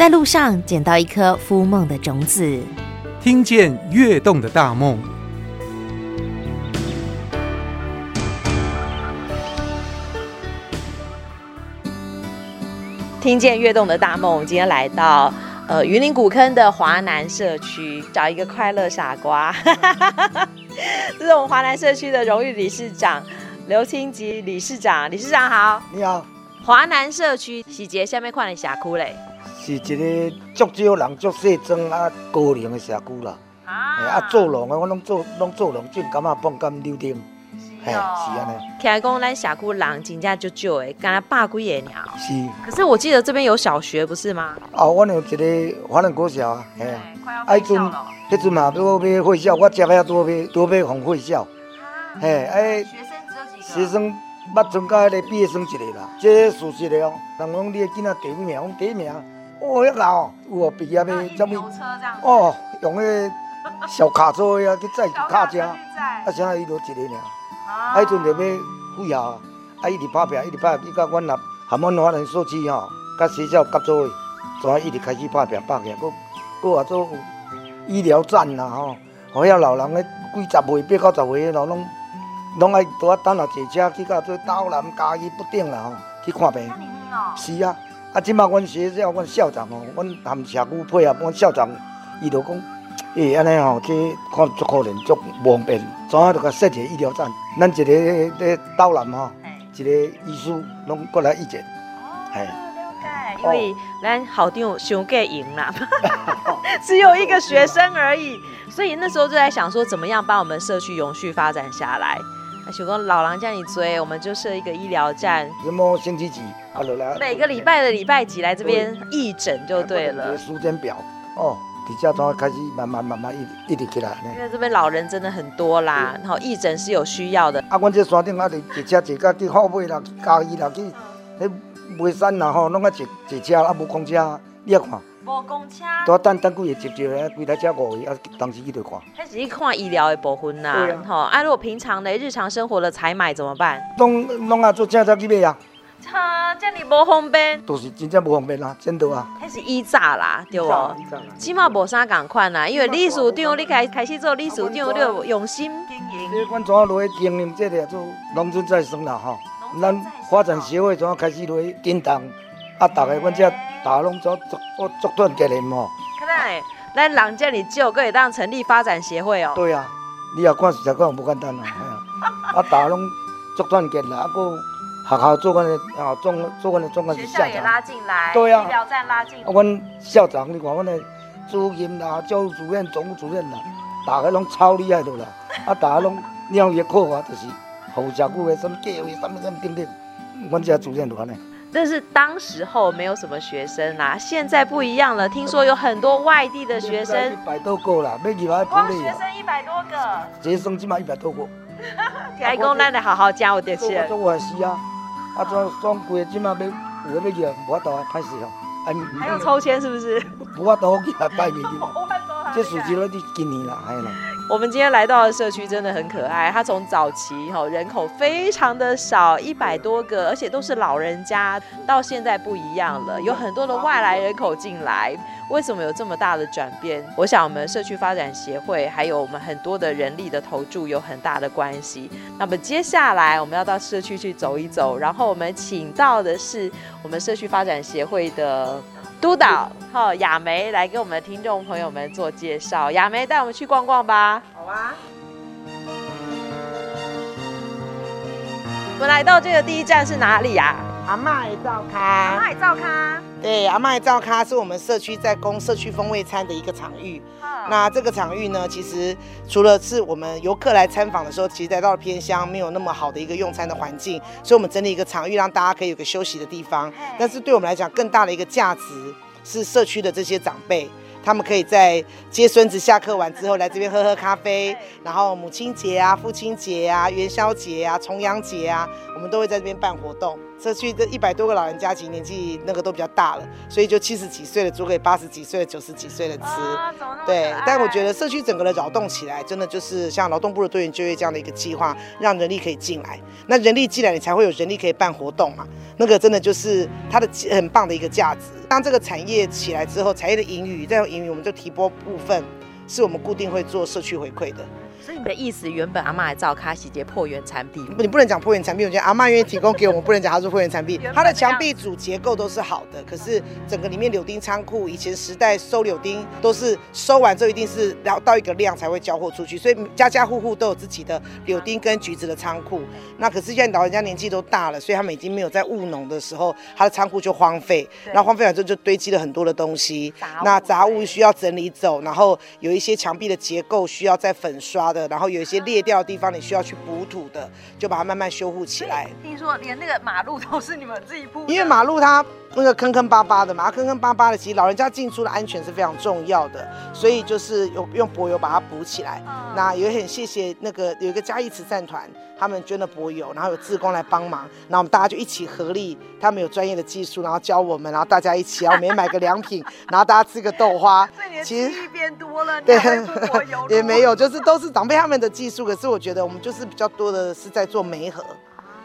在路上捡到一颗孵梦的种子，听见跃动的大梦。听见跃动的大梦，我们今天来到呃云林古坑的华南社区，找一个快乐傻瓜。这是我们华南社区的荣誉理事长刘清吉理事长，理事长好。你好。华南社区是一个什么款的社区嘞？是一个足少人、足细庄啊高龄的社区啦。啊。啊，做农的我拢做拢做农，种柑仔、椪柑、柳丁。嘿，是安尼。听讲咱社区人真正足少的，敢若百几个尔。是。可是我记得这边有小学，不是吗？哦，我有一个华南国小啊，嘿啊。快要开校了。迄阵嘛，要要会校，我接下多要多要放会校。嘿，哎。学生只有几个？学生捌增加迄个毕业生一个啦。这是事实的哦。人讲你的囡仔第几名？我第一名。哦，遐老有哦，毕业的什么？哦，用迄个小卡车啊去载卡车，啊，啥伊都一个尔。啊！迄阵就要废校，啊，一直拍拼，一直拍拼，伊甲阮也含阮华人社区吼，甲学校合作的，怎啊一直开始拍拼拍拼，搁搁啊做医疗站啦吼，互遐老人咧几十岁八九十岁的，拢拢爱拄啊等下坐车去到做岛南嘉义不定啦吼，去看病。是啊，啊，即马阮学校阮校长哦，阮含社区配合，阮校长伊就讲。诶，安尼吼，去看足可怜，足不方便，怎啊就甲设一个医疗站？咱一个咧岛南吼，一个医师拢过来意见。哦，了解。因为咱校长伤过赢啦，只有一个学生而已，所以那时候就在想说，怎么样把我们社区永续发展下来？想讲老人家你追，我们就设一个医疗站。什么星期几？啊，来。每个礼拜的礼拜几来这边义诊就对了。时间表哦。底下从开始慢慢慢慢一一直起来。因为这边老人真的很多啦，然后义诊是有需要的。啊，阮这山顶啊，坐车坐到去后尾啦，嘉义啦，去迄眉山啦吼，拢爱坐坐车，啊无公车，你要看。无公车。多等等几个接接的，几台车五个，啊，当时去就看。开始去看医疗的部分啦，吼啊，啊，如果平常的日常生活的采买怎么办？拢拢啊，做车才去买啊。哈，这里无方便，都是真正无方便啦，真的啊。开始以早啦，对无？起码无啥共款啦，因为理事长你开开始做理事长，你要用心经营。你阮怎啊落去经营这个做农村再生啦吼？咱发展协会怎啊开始落去叮当，啊，大家阮这大家拢做做做做团结的嘛。看来咱人这里就可以当成立发展协会哦。对啊，你也看实在讲不简单 啦，啊，大家拢做团结啦，啊个。学校做阮的啊，做做阮的总干事校长，学校也拉进来，对啊，医疗站拉进来。阮校长，你看阮的主任啦、教务主任、总务主任啦，大家拢超厉害的啦。啊，大家拢鸟也考啊，就是好社区的什么教育什么什么等等。阮这主任都安尼。但是当时候没有什么学生啦，现在不一样了。听说有很多外地的学生，一百多个啦，没几万。光，学生一百多个，学生起码一百多个。开 工，咱得好好教我点钱。做我是啊。啊，装装贵，即马要有要去，无法度啊，歹势哦。还有抽签是不是？无法度去 啊，拜年嘛。这属于了你今年啦，还有啦。我们今天来到的社区真的很可爱，它从早期哈人口非常的少，一百多个，而且都是老人家，到现在不一样了，有很多的外来人口进来。为什么有这么大的转变？我想我们社区发展协会还有我们很多的人力的投注有很大的关系。那么接下来我们要到社区去走一走，然后我们请到的是我们社区发展协会的。督导哈，雅梅来给我们的听众朋友们做介绍。雅梅带我们去逛逛吧。好啊。我们来到这个第一站是哪里呀？阿嬷的灶脚。阿嬷的灶脚。对，阿嬷的灶脚是我们社区在供社区风味餐的一个场域。那这个场域呢，其实除了是我们游客来参访的时候，其实来到了偏乡没有那么好的一个用餐的环境，所以我们整理一个场域，让大家可以有个休息的地方。但是对我们来讲，更大的一个价值是社区的这些长辈，他们可以在接孙子下课完之后来这边喝喝咖啡，然后母亲节啊、父亲节啊、元宵节啊、重阳节啊，我们都会在这边办活动。社区的一百多个老人家，其实年纪那个都比较大了，所以就七十几岁的租给八十几岁的、九十几岁的吃。啊、对，但我觉得社区整个的扰动起来，真的就是像劳动部的多元就业这样的一个计划，让人力可以进来。那人力进来，你才会有人力可以办活动嘛。那个真的就是它的很棒的一个价值。当这个产业起来之后，产业的盈余再用盈余，我们就提拨部分，是我们固定会做社区回馈的。所以你的意思，原本阿妈来照卡洗洁破原产品，你不能讲破原产品，我觉得阿妈愿意提供给我们，不能讲它是破原产品。它的墙壁主结构都是好的，可是整个里面柳丁仓库，以前时代收柳丁都是收完之后一定是然后到一个量才会交货出去，所以家家户户都有自己的柳丁跟橘子的仓库。那可是现在老人家年纪都大了，所以他们已经没有在务农的时候，他的仓库就荒废，然后荒废完之后就堆积了很多的东西，那杂物需要整理走，然后有一些墙壁的结构需要再粉刷的，然后有一些裂。裂掉的地方，你需要去补土的，就把它慢慢修复起来。听说连那个马路都是你们自己铺？因为马路它那个坑坑巴巴的嘛，坑坑巴巴的，其实老人家进出的安全是非常重要的，所以就是有用柏油把它补起来。嗯、那也很谢谢那个有一个嘉义慈善团，他们捐了柏油，然后有志工来帮忙，然后我们大家就一起合力，他们有专业的技术，然后教我们，然后大家一起，然后我们也买个良品，然后大家吃个豆花。其实变多了，对，也没有，就是都是长辈他们的技术。可是我觉得我们就是比较多的是在做媒合，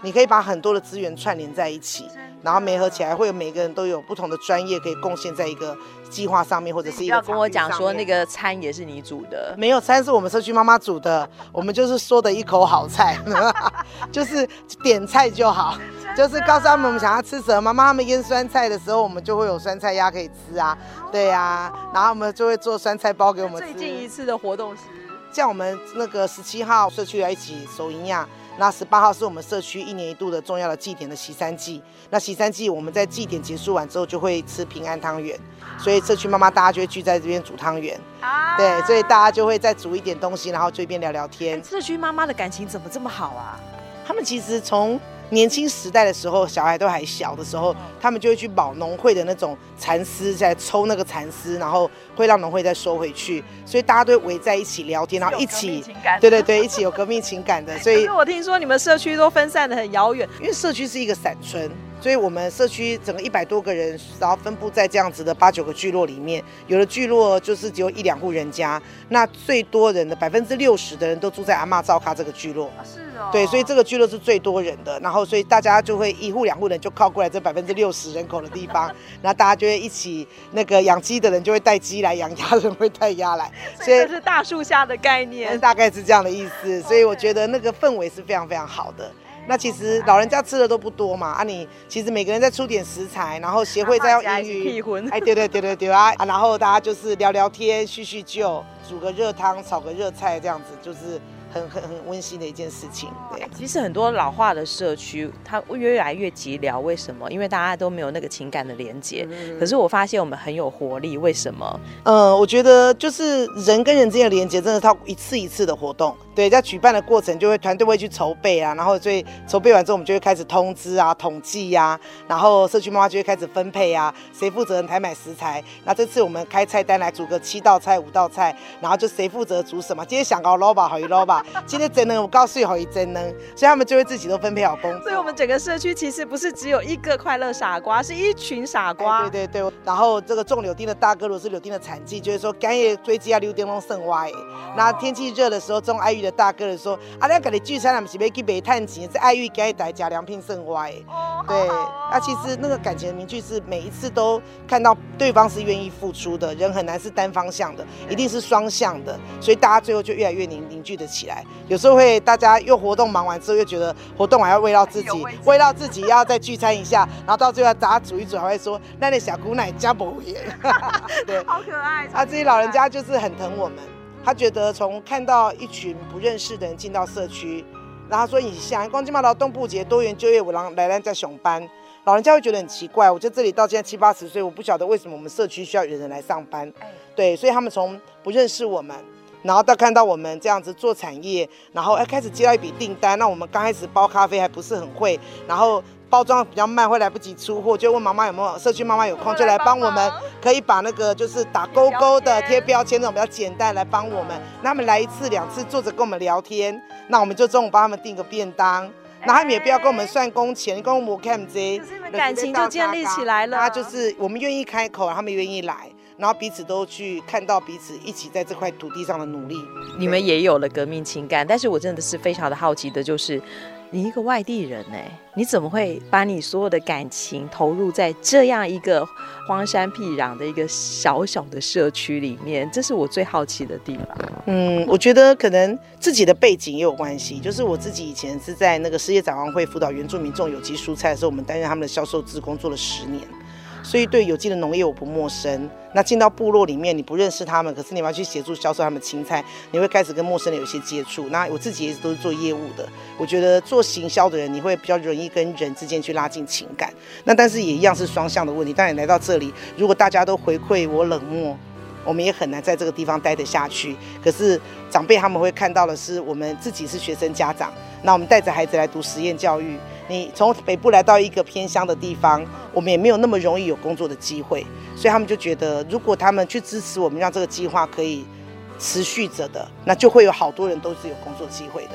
你可以把很多的资源串联在一起，然后媒合起来，会有每个人都有不同的专业可以贡献在一个计划上面，或者是一个。要跟我讲说那个餐也是你煮的？没有，餐是我们社区妈妈煮的，我们就是说的一口好菜，就是点菜就好，就是告诉他们我们想要吃什么。妈妈他们腌酸菜的时候，我们就会有酸菜鸭可以吃啊，对呀、啊，然后我们就会做酸菜包给我们吃。最近一次的活动是？像我们那个十七号社区要一起守营养，那十八号是我们社区一年一度的重要的祭典的洗三祭。那洗三祭我们在祭典结束完之后就会吃平安汤圆，所以社区妈妈大家就会聚在这边煮汤圆。啊，对，所以大家就会再煮一点东西，然后就一边聊聊天。社区妈妈的感情怎么这么好啊？他们其实从年轻时代的时候，小孩都还小的时候，他们就会去保农会的那种蚕丝，在抽那个蚕丝，然后会让农会再收回去，所以大家都会围在一起聊天，然后一起，对对对，一起有革命情感的。所以，我听说你们社区都分散的很遥远，因为社区是一个散村。所以，我们社区整个一百多个人，然后分布在这样子的八九个聚落里面。有的聚落就是只有一两户人家，那最多人的百分之六十的人都住在阿妈照咖这个聚落。是哦。对，所以这个聚落是最多人的。然后，所以大家就会一户两户人就靠过来这百分之六十人口的地方，然后大家就会一起那个养鸡的人就会带鸡来，养鸭的人会带鸭来。所以这是大树下的概念，大概是这样的意思。所以我觉得那个氛围是非常非常好的。那其实老人家吃的都不多嘛，啊，你其实每个人再出点食材，然后协会再用英语，哎，对对对对对 啊，然后大家就是聊聊天、叙叙旧，煮个热汤、炒个热菜，这样子就是。很很很温馨的一件事情，对。其实很多老化的社区，它越来越寂寥，为什么？因为大家都没有那个情感的连接。嗯、可是我发现我们很有活力，为什么？嗯，我觉得就是人跟人之间的连接，真的是靠一次一次的活动。对，在举办的过程，就会团队会去筹备啊，然后所以筹备完之后，我们就会开始通知啊、统计呀、啊，然后社区妈妈就会开始分配啊，谁负责采买食材。那这次我们开菜单来煮个七道菜、五道菜，然后就谁负责煮什么。今天想搞捞吧，好一捞吧。今天真能，我告诉你好一真能，所以他们就会自己都分配好工作。所以我们整个社区其实不是只有一个快乐傻瓜，是一群傻瓜。哎、对对对，然后这个种柳丁的大哥，如果是柳丁的产季，就是说干叶追击啊，柳丁拢剩歪。那天气热的时候，种爱玉的大哥的说，啊，你跟你聚餐，他们是要去买炭钱，是爱玉干带加良品剩歪。哦，对，那其实那个感情的凝聚是每一次都看到对方是愿意付出的，人很难是单方向的，一定是双向的，所以大家最后就越来越凝凝聚的起来。有时候会大家又活动忙完之后，又觉得活动还要慰劳自己，慰劳自己要再聚餐一下，然后到最后大家煮一煮，还会说那那小姑奶加不盐，对，好可爱。啊，这些老人家就是很疼我们，他觉得从看到一群不认识的人进到社区，然后说你想光金马劳动部节多元就业五郎来来在熊班，老人家会觉得很奇怪。我在这里到现在七八十岁，我不晓得为什么我们社区需要有人来上班，对，所以他们从不认识我们。然后到看到我们这样子做产业，然后哎开始接到一笔订单，那我们刚开始包咖啡还不是很会，然后包装比较慢，会来不及出货，就问妈妈有没有社区妈妈有空就来帮我们，可以把那个就是打勾勾的贴标签那种比较简单来帮我们，那他们来一次两次坐着跟我们聊天，那我们就中午帮他们订个便当。然后他们也不要跟我们算工钱，跟我们看这些，可是你们感情就建立起来了。他就是我们愿意开口，他们愿意来，然后彼此都去看到彼此一起在这块土地上的努力。你们也有了革命情感，但是我真的是非常的好奇的，就是。你一个外地人呢，你怎么会把你所有的感情投入在这样一个荒山僻壤的一个小小的社区里面？这是我最好奇的地方。嗯，我觉得可能自己的背景也有关系，就是我自己以前是在那个世界展望会辅导原住民种有机蔬菜的时候，我们担任他们的销售职工做了十年。所以对有机的农业我不陌生。那进到部落里面，你不认识他们，可是你要去协助销售他们青菜，你会开始跟陌生人有一些接触。那我自己一直都是做业务的，我觉得做行销的人，你会比较容易跟人之间去拉近情感。那但是也一样是双向的问题。当你来到这里，如果大家都回馈我冷漠，我们也很难在这个地方待得下去。可是长辈他们会看到的是，我们自己是学生家长，那我们带着孩子来读实验教育。你从北部来到一个偏乡的地方，我们也没有那么容易有工作的机会，所以他们就觉得，如果他们去支持我们，让这个计划可以持续着的，那就会有好多人都是有工作机会的。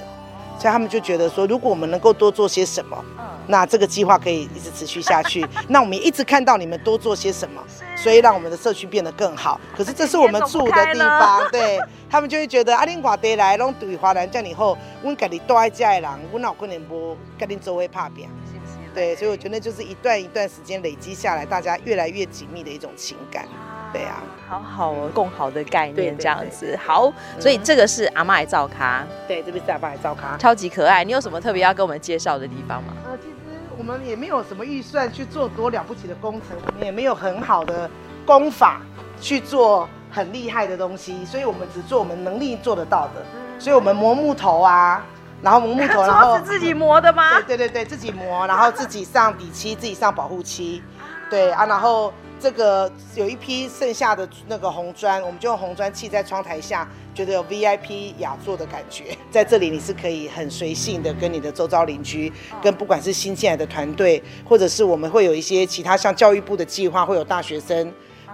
所以他们就觉得说，如果我们能够多做些什么，那这个计划可以一直持续下去。那我们一直看到你们多做些什么，所以让我们的社区变得更好。可是这是我们住的地方，对。他们就会觉得阿，恁外地来拢对华南这样以后，阮家里住在家的人，阮哪可能无跟恁周围拍拼？对，所以我觉得就是一段一段时间累积下来，大家越来越紧密的一种情感。对啊，好好哦，共好的概念这样子。好，所以这个是阿妈的灶咖，对，这边是阿嬷的灶咖，超级可爱。你有什么特别要跟我们介绍的地方吗？呃，其实我们也没有什么预算去做多了不起的工程，我们也没有很好的工法去做。很厉害的东西，所以我们只做我们能力做得到的。所以我们磨木头啊，然后磨木头，然后是自己磨的吗？对对对对，自己磨，然后自己上底漆，自己上保护漆，对啊，然后这个有一批剩下的那个红砖，我们就用红砖砌在窗台下，觉得有 VIP 雅座的感觉。在这里你是可以很随性的跟你的周遭邻居，跟不管是新进来的团队，或者是我们会有一些其他像教育部的计划，会有大学生。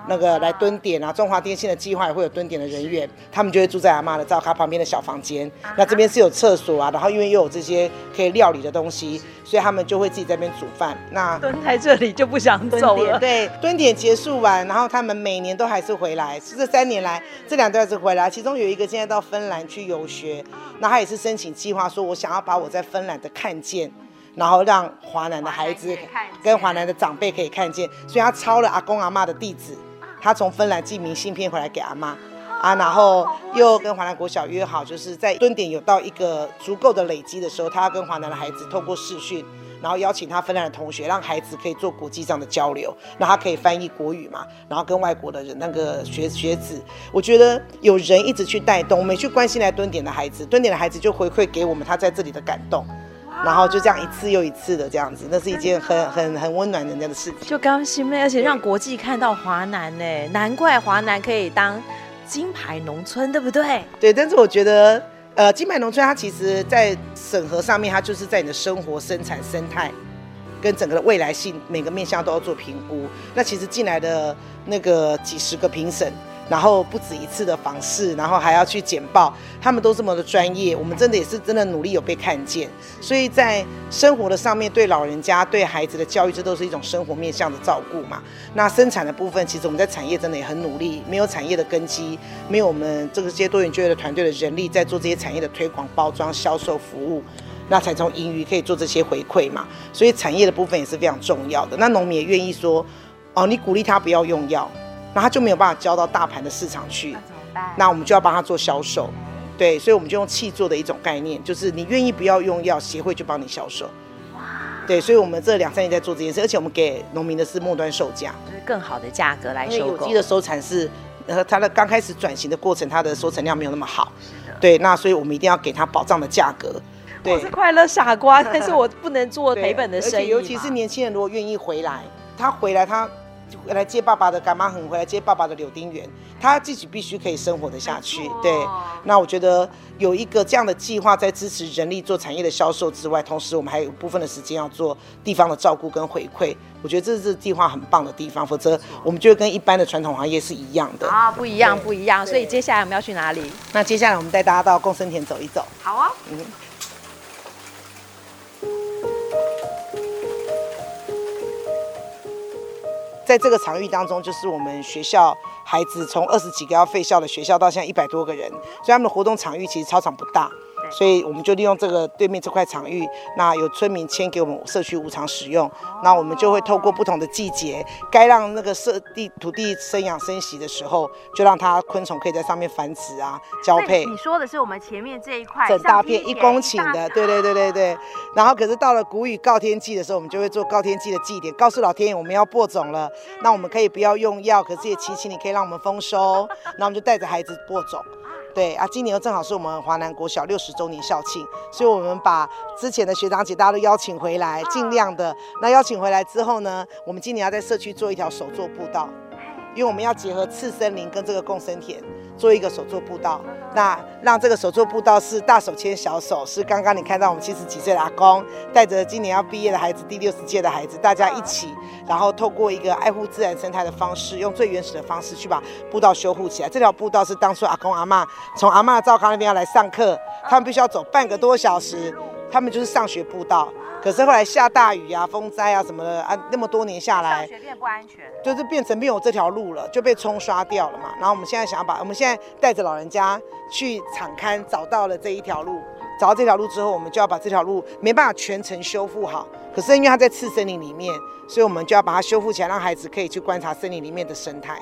那个来蹲点啊，中华电信的计划也会有蹲点的人员，他们就会住在阿妈的灶咖旁边的小房间。那这边是有厕所啊，然后因为又有这些可以料理的东西，所以他们就会自己在那边煮饭。那蹲在这里就不想走了。对，蹲点结束完，然后他们每年都还是回来。是这三年来，这两段是回来，其中有一个现在到芬兰去游学，那他也是申请计划，说我想要把我在芬兰的看见，然后让华南的孩子跟华南的长辈可以看见，所以他抄了阿公阿妈的地址。他从芬兰寄明信片回来给阿妈啊，然后又跟华南国小约好，就是在蹲点有到一个足够的累积的时候，他要跟华南的孩子透过视讯，然后邀请他芬兰的同学，让孩子可以做国际上的交流，那他可以翻译国语嘛，然后跟外国的人那个学学子，我觉得有人一直去带动，我们去关心来蹲点的孩子，蹲点的孩子就回馈给我们他在这里的感动。然后就这样一次又一次的这样子，那是一件很很很温暖人家的事情。就高兴妹，而且让国际看到华南呢，对难怪华南可以当金牌农村，对不对？对，但是我觉得，呃，金牌农村它其实在审核上面，它就是在你的生活、生产、生态跟整个的未来性每个面向都要做评估。那其实进来的那个几十个评审。然后不止一次的访视，然后还要去简报，他们都这么的专业，我们真的也是真的努力有被看见，所以在生活的上面，对老人家、对孩子的教育，这都是一种生活面向的照顾嘛。那生产的部分，其实我们在产业真的也很努力，没有产业的根基，没有我们这个些多元就业的团队的人力在做这些产业的推广、包装、销售服务，那才从盈余可以做这些回馈嘛。所以产业的部分也是非常重要的。那农民也愿意说，哦，你鼓励他不要用药。那他就没有办法交到大盘的市场去，那怎么办？那我们就要帮他做销售，对，所以我们就用气做的一种概念，就是你愿意不要用药，协会就帮你销售。哇，对，所以我们这两三年在做这件事，而且我们给农民的是末端售价，就是更好的价格来收购。有机的收产是，呃，它的刚开始转型的过程，它的收成量没有那么好，对，那所以我们一定要给他保障的价格。对，我是快乐傻瓜，但是我不能做赔本的生意，尤其是年轻人如果愿意回来，他回来他。回来接爸爸的干妈很回来接爸爸的柳丁园，他自己必须可以生活得下去。对，那我觉得有一个这样的计划，在支持人力做产业的销售之外，同时我们还有部分的时间要做地方的照顾跟回馈。我觉得这是计划很棒的地方，否则我们就会跟一般的传统行业是一样的啊，不一样，不一样。所以接下来我们要去哪里？那接下来我们带大家到共生田走一走。好啊，嗯。在这个场域当中，就是我们学校孩子从二十几个要废校的学校，到现在一百多个人，所以他们的活动场域其实操场不大。所以我们就利用这个对面这块场域，那有村民签给我们社区无偿使用，那我们就会透过不同的季节，该让那个设地土地生养生息的时候，就让它昆虫可以在上面繁殖啊，交配。你说的是我们前面这一块整大片一公顷的，对对对对对。然后可是到了谷雨告天季的时候，我们就会做告天季的祭典，告诉老天爷我们要播种了，那我们可以不要用药，可是也祈请你可以让我们丰收，那我们就带着孩子播种。对啊，今年又正好是我们华南国小六十周年校庆，所以我们把之前的学长姐大家都邀请回来，尽量的。那邀请回来之后呢，我们今年要在社区做一条手作步道，因为我们要结合次生林跟这个共生田。做一个手作步道，那让这个手作步道是大手牵小手，是刚刚你看到我们七十几岁的阿公带着今年要毕业的孩子，第六十届的孩子，大家一起，然后透过一个爱护自然生态的方式，用最原始的方式去把步道修复起来。这条步道是当初阿公阿嬷从阿嬷灶康那边要来上课，他们必须要走半个多小时，他们就是上学步道。可是后来下大雨啊、风灾啊什么的啊，那么多年下来，上学变不安全，就是变成没有这条路了，就被冲刷掉了嘛。然后我们现在想要把，我们现在带着老人家去场刊，找到了这一条路。找到这条路之后，我们就要把这条路没办法全程修复好，可是因为它在次森林里面，所以我们就要把它修复起来，让孩子可以去观察森林里面的生态。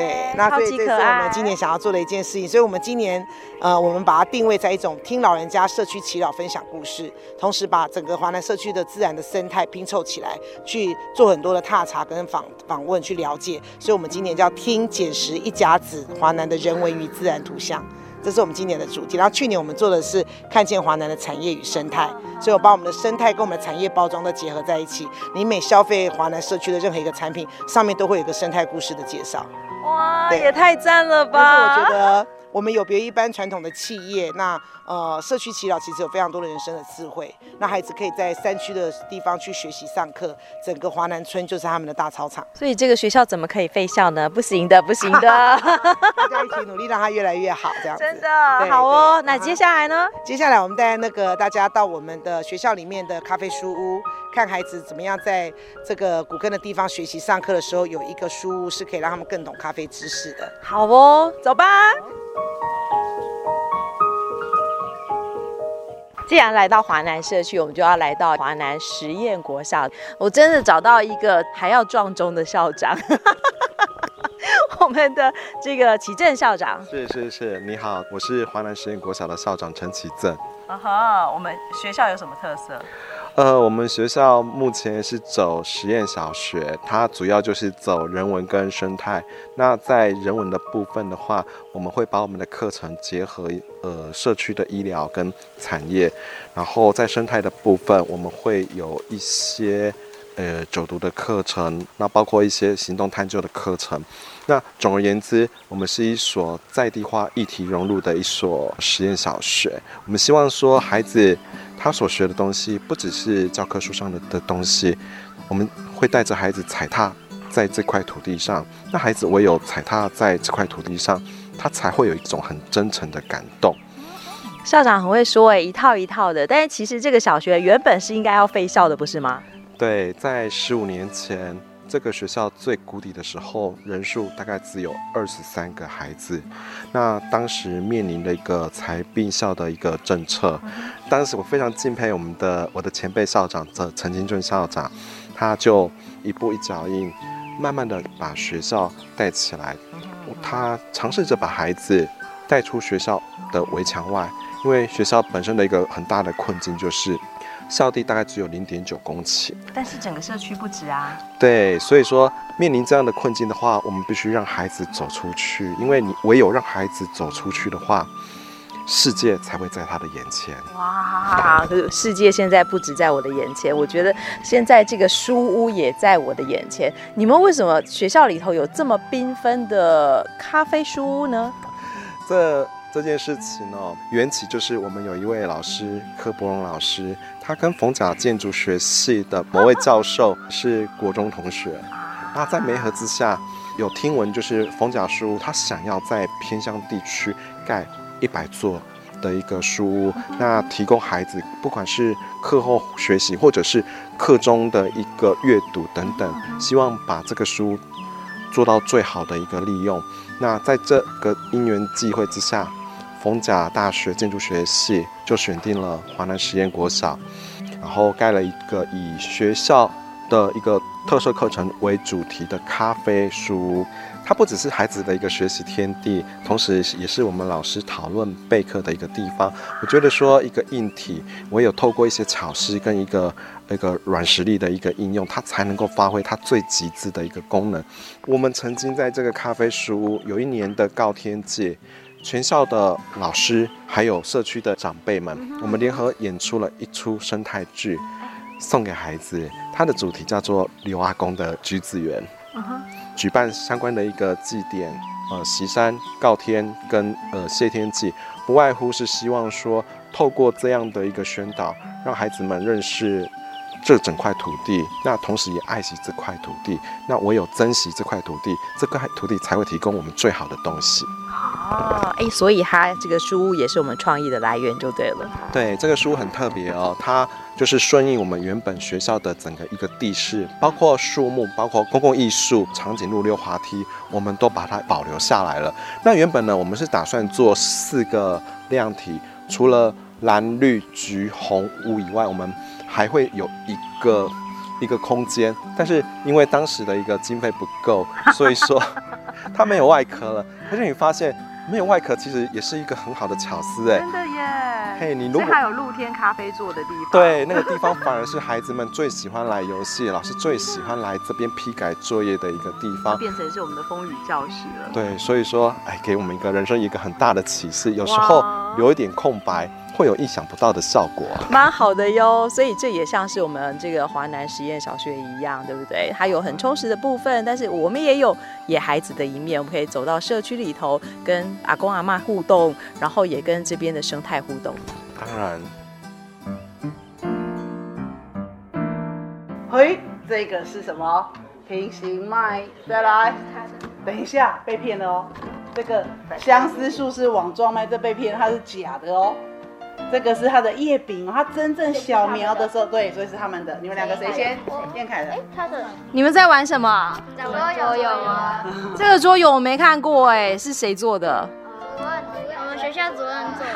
对，那所以这是我们今年想要做的一件事情。所以，我们今年，呃，我们把它定位在一种听老人家社区祈祷分享故事，同时把整个华南社区的自然的生态拼凑起来，去做很多的踏查跟访访问，去了解。所以，我们今年叫听捡拾一甲子华南的人文与自然图像，这是我们今年的主题。然后，去年我们做的是看见华南的产业与生态，所以我把我们的生态跟我们的产业包装都结合在一起。你每消费华南社区的任何一个产品，上面都会有一个生态故事的介绍。哇，也太赞了吧！但是我觉得我们有别于一般传统的企业，那呃，社区耆老其实有非常多的人生的智慧。那孩子可以在山区的地方去学习上课，整个华南村就是他们的大操场。所以这个学校怎么可以废校呢？不行的，不行的，大家一起努力让它越来越好，这样子。真的好哦。那接下来呢？接下来我们带那个大家到我们的学校里面的咖啡书屋，看孩子怎么样在这个古坑的地方学习上课的时候，有一个书屋是可以让他们更懂咖啡知识的。好哦，走吧。既然来到华南社区，我们就要来到华南实验国小。我真的找到一个还要撞钟的校长，我们的这个启正校长。是是是，你好，我是华南实验国小的校长陈启正。啊哈，我们学校有什么特色？呃，我们学校目前是走实验小学，它主要就是走人文跟生态。那在人文的部分的话，我们会把我们的课程结合呃社区的医疗跟产业。然后在生态的部分，我们会有一些呃走读的课程，那包括一些行动探究的课程。那总而言之，我们是一所在地化议题融入的一所实验小学。我们希望说孩子。他所学的东西不只是教科书上的的东西，我们会带着孩子踩踏在这块土地上。那孩子唯有踩踏在这块土地上，他才会有一种很真诚的感动。校长很会说，诶，一套一套的。但是其实这个小学原本是应该要废校的，不是吗？对，在十五年前。这个学校最谷底的时候，人数大概只有二十三个孩子。那当时面临了一个才并校的一个政策。当时我非常敬佩我们的我的前辈校长这陈金俊校长，他就一步一脚印，慢慢的把学校带起来。他尝试着把孩子带出学校的围墙外，因为学校本身的一个很大的困境就是。校地大概只有零点九公顷，但是整个社区不止啊。对，所以说面临这样的困境的话，我们必须让孩子走出去，因为你唯有让孩子走出去的话，世界才会在他的眼前。哇，世界现在不止在我的眼前，我觉得现在这个书屋也在我的眼前。你们为什么学校里头有这么缤纷的咖啡书屋呢？这。这件事情呢、缘起就是我们有一位老师柯伯荣老师，他跟逢甲建筑学系的某位教授是国中同学。那在媒合之下，有听闻就是逢甲书屋他想要在偏乡地区盖一百座的一个书屋，那提供孩子不管是课后学习或者是课中的一个阅读等等，希望把这个书做到最好的一个利用。那在这个因缘际会之下，逢甲大学建筑学系就选定了华南实验国小，然后盖了一个以学校的一个特色课程为主题的咖啡书屋。它不只是孩子的一个学习天地，同时也是我们老师讨论备课的一个地方。我觉得说一个硬体，唯有透过一些巧思跟一个那个软实力的一个应用，它才能够发挥它最极致的一个功能。我们曾经在这个咖啡书屋有一年的告天界，全校的老师还有社区的长辈们，我们联合演出了一出生态剧，送给孩子。它的主题叫做刘阿公的橘子园。举办相关的一个祭典，呃，席山、告天跟呃谢天祭，不外乎是希望说，透过这样的一个宣导，让孩子们认识这整块土地，那同时也爱惜这块土地。那唯有珍惜这块土地，这块土地才会提供我们最好的东西。哦，哎，所以它这个书屋也是我们创意的来源，就对了。对，这个书屋很特别哦，它。就是顺应我们原本学校的整个一个地势，包括树木，包括公共艺术、长颈鹿溜滑梯，我们都把它保留下来了。那原本呢，我们是打算做四个量体，除了蓝、绿、橘、红屋以外，我们还会有一个一个空间，但是因为当时的一个经费不够，所以说 它没有外壳了。可是你发现。没有外壳，其实也是一个很好的巧思哎。真的耶！嘿，你如果还有露天咖啡座的地方，对，那个地方反而是孩子们最喜欢来游戏，老师最喜欢来这边批改作业的一个地方，变成是我们的风雨教室了。对，所以说，哎，给我们一个人生一个很大的启示，有时候留一点空白。会有意想不到的效果，蛮好的哟。所以这也像是我们这个华南实验小学一样，对不对？它有很充实的部分，但是我们也有野孩子的一面，我们可以走到社区里头，跟阿公阿妈互动，然后也跟这边的生态互动。当然。嘿，这个是什么？平行麦。再来。等一下，被骗了哦。这个相思树是网状麦，这被骗，它是假的哦。这个是它的叶柄哦，它真正小苗的时候，对，所以是他们的。你们两个谁先？燕凯的。哎，他的。你们在玩什么？桌游啊。这个桌游我没看过哎，是谁做的？我们学校主任做的。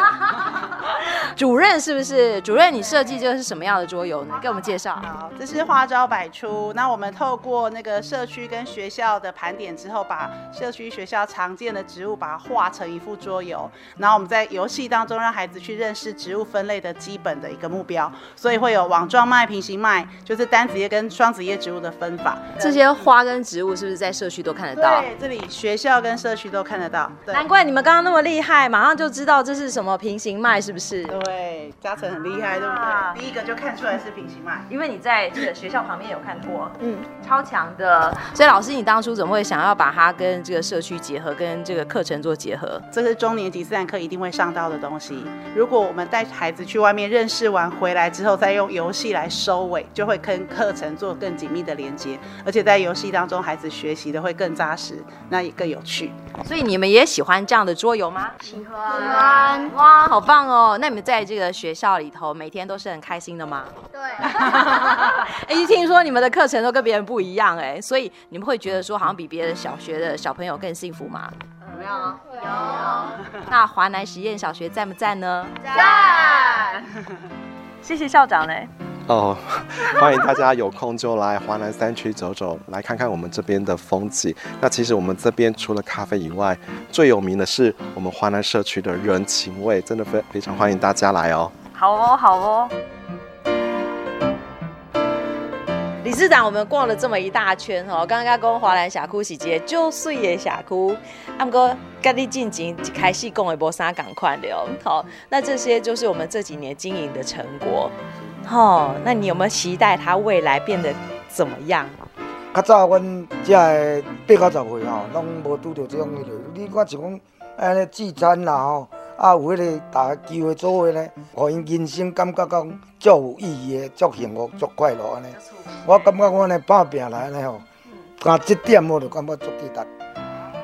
主任是不是？主任，你设计这个是什么样的桌游呢？给我们介绍。好，这是花招百出。那我们透过那个社区跟学校的盘点之后，把社区学校常见的植物，把它画成一副桌游。然后我们在游戏当中让孩子去认识植物分类的基本的一个目标。所以会有网状脉、平行脉，就是单子叶跟双子叶植物的分法。这些花跟植物是不是在社区都看得到？对，这里学校跟社区都看得到。对。难怪你们刚刚那么厉害，马上就知道这是什么平行脉，是不是？对，嘉诚很厉害，对不对？第一个就看出来是平行嘛，因为你在这个学校旁边有看过，嗯，超强的。所以老师，你当初怎么会想要把它跟这个社区结合，跟这个课程做结合？这是中年级自然课一定会上到的东西。如果我们带孩子去外面认识完回来之后，再用游戏来收尾，就会跟课程做更紧密的连接，而且在游戏当中，孩子学习的会更扎实，那也更有趣。所以你们也喜欢这样的桌游吗？喜欢。哇，好棒哦！那你们在这个学校里头每天都是很开心的吗？对。哎，一听说你们的课程都跟别人不一样，哎，所以你们会觉得说好像比别的小学的小朋友更幸福吗？有没有？有。那华南实验小学赞不赞呢？赞。谢谢校长嘞。哦，欢迎大家有空就来华南三区走走，来看看我们这边的风景。那其实我们这边除了咖啡以外，最有名的是我们华南社区的人情味，真的非非常欢迎大家来哦。好哦，好哦。理事长，我们逛了这么一大圈哦，刚刚讲华南峡谷是一个就水的社区，阿哥跟你进行开始讲的无啥共款的哦。好，那这些就是我们这几年经营的成果。哦，那你有没有期待它未来变得怎么样？较早阮遮个八九十岁吼，拢无拄到这种的。你看像讲安尼聚餐啦吼，啊有迄个大家机会做伙咧，互因人生感觉讲足有意义的，足幸福，足快乐安尼。我感觉我呢打拼来安尼吼，干这点我就感觉足值得。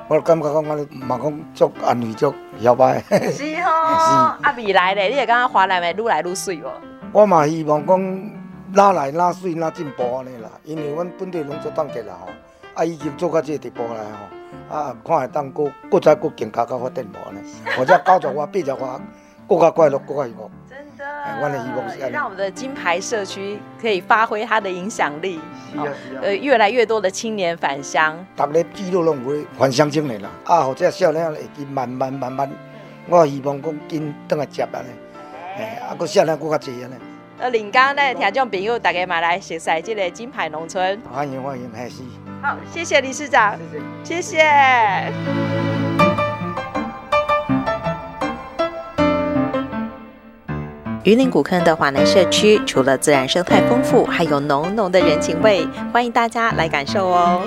我感觉讲我嘛讲足安慰足摇摆。是哦，啊未来咧，你会感觉华南会愈来愈水无？我嘛希望讲哪来哪水哪进步安尼啦，因为阮本地拢做当结啦吼，啊已经做到这个地步来吼，啊看会当阁阁再阁更加较发展无安尼，或者九十外八十外阁较快乐阁较幸福。真的，我的希望是让我们的金牌社区可以发挥它的影响力。是啊是啊。呃，越来越多的青年返乡。逐日记录拢会返乡青年啦，啊或者少年会去慢慢慢慢，我希望讲紧转来接安尼。哎，啊，搁少年搁较济安尼。呃，临港呢，听众朋友大家嘛来熟悉这个金牌农村。欢迎欢迎，谢谢。好，谢谢理事长，谢谢。谢谢。云林古坑的华南社区，除了自然生态丰富，还有浓浓的人情味，欢迎大家来感受哦。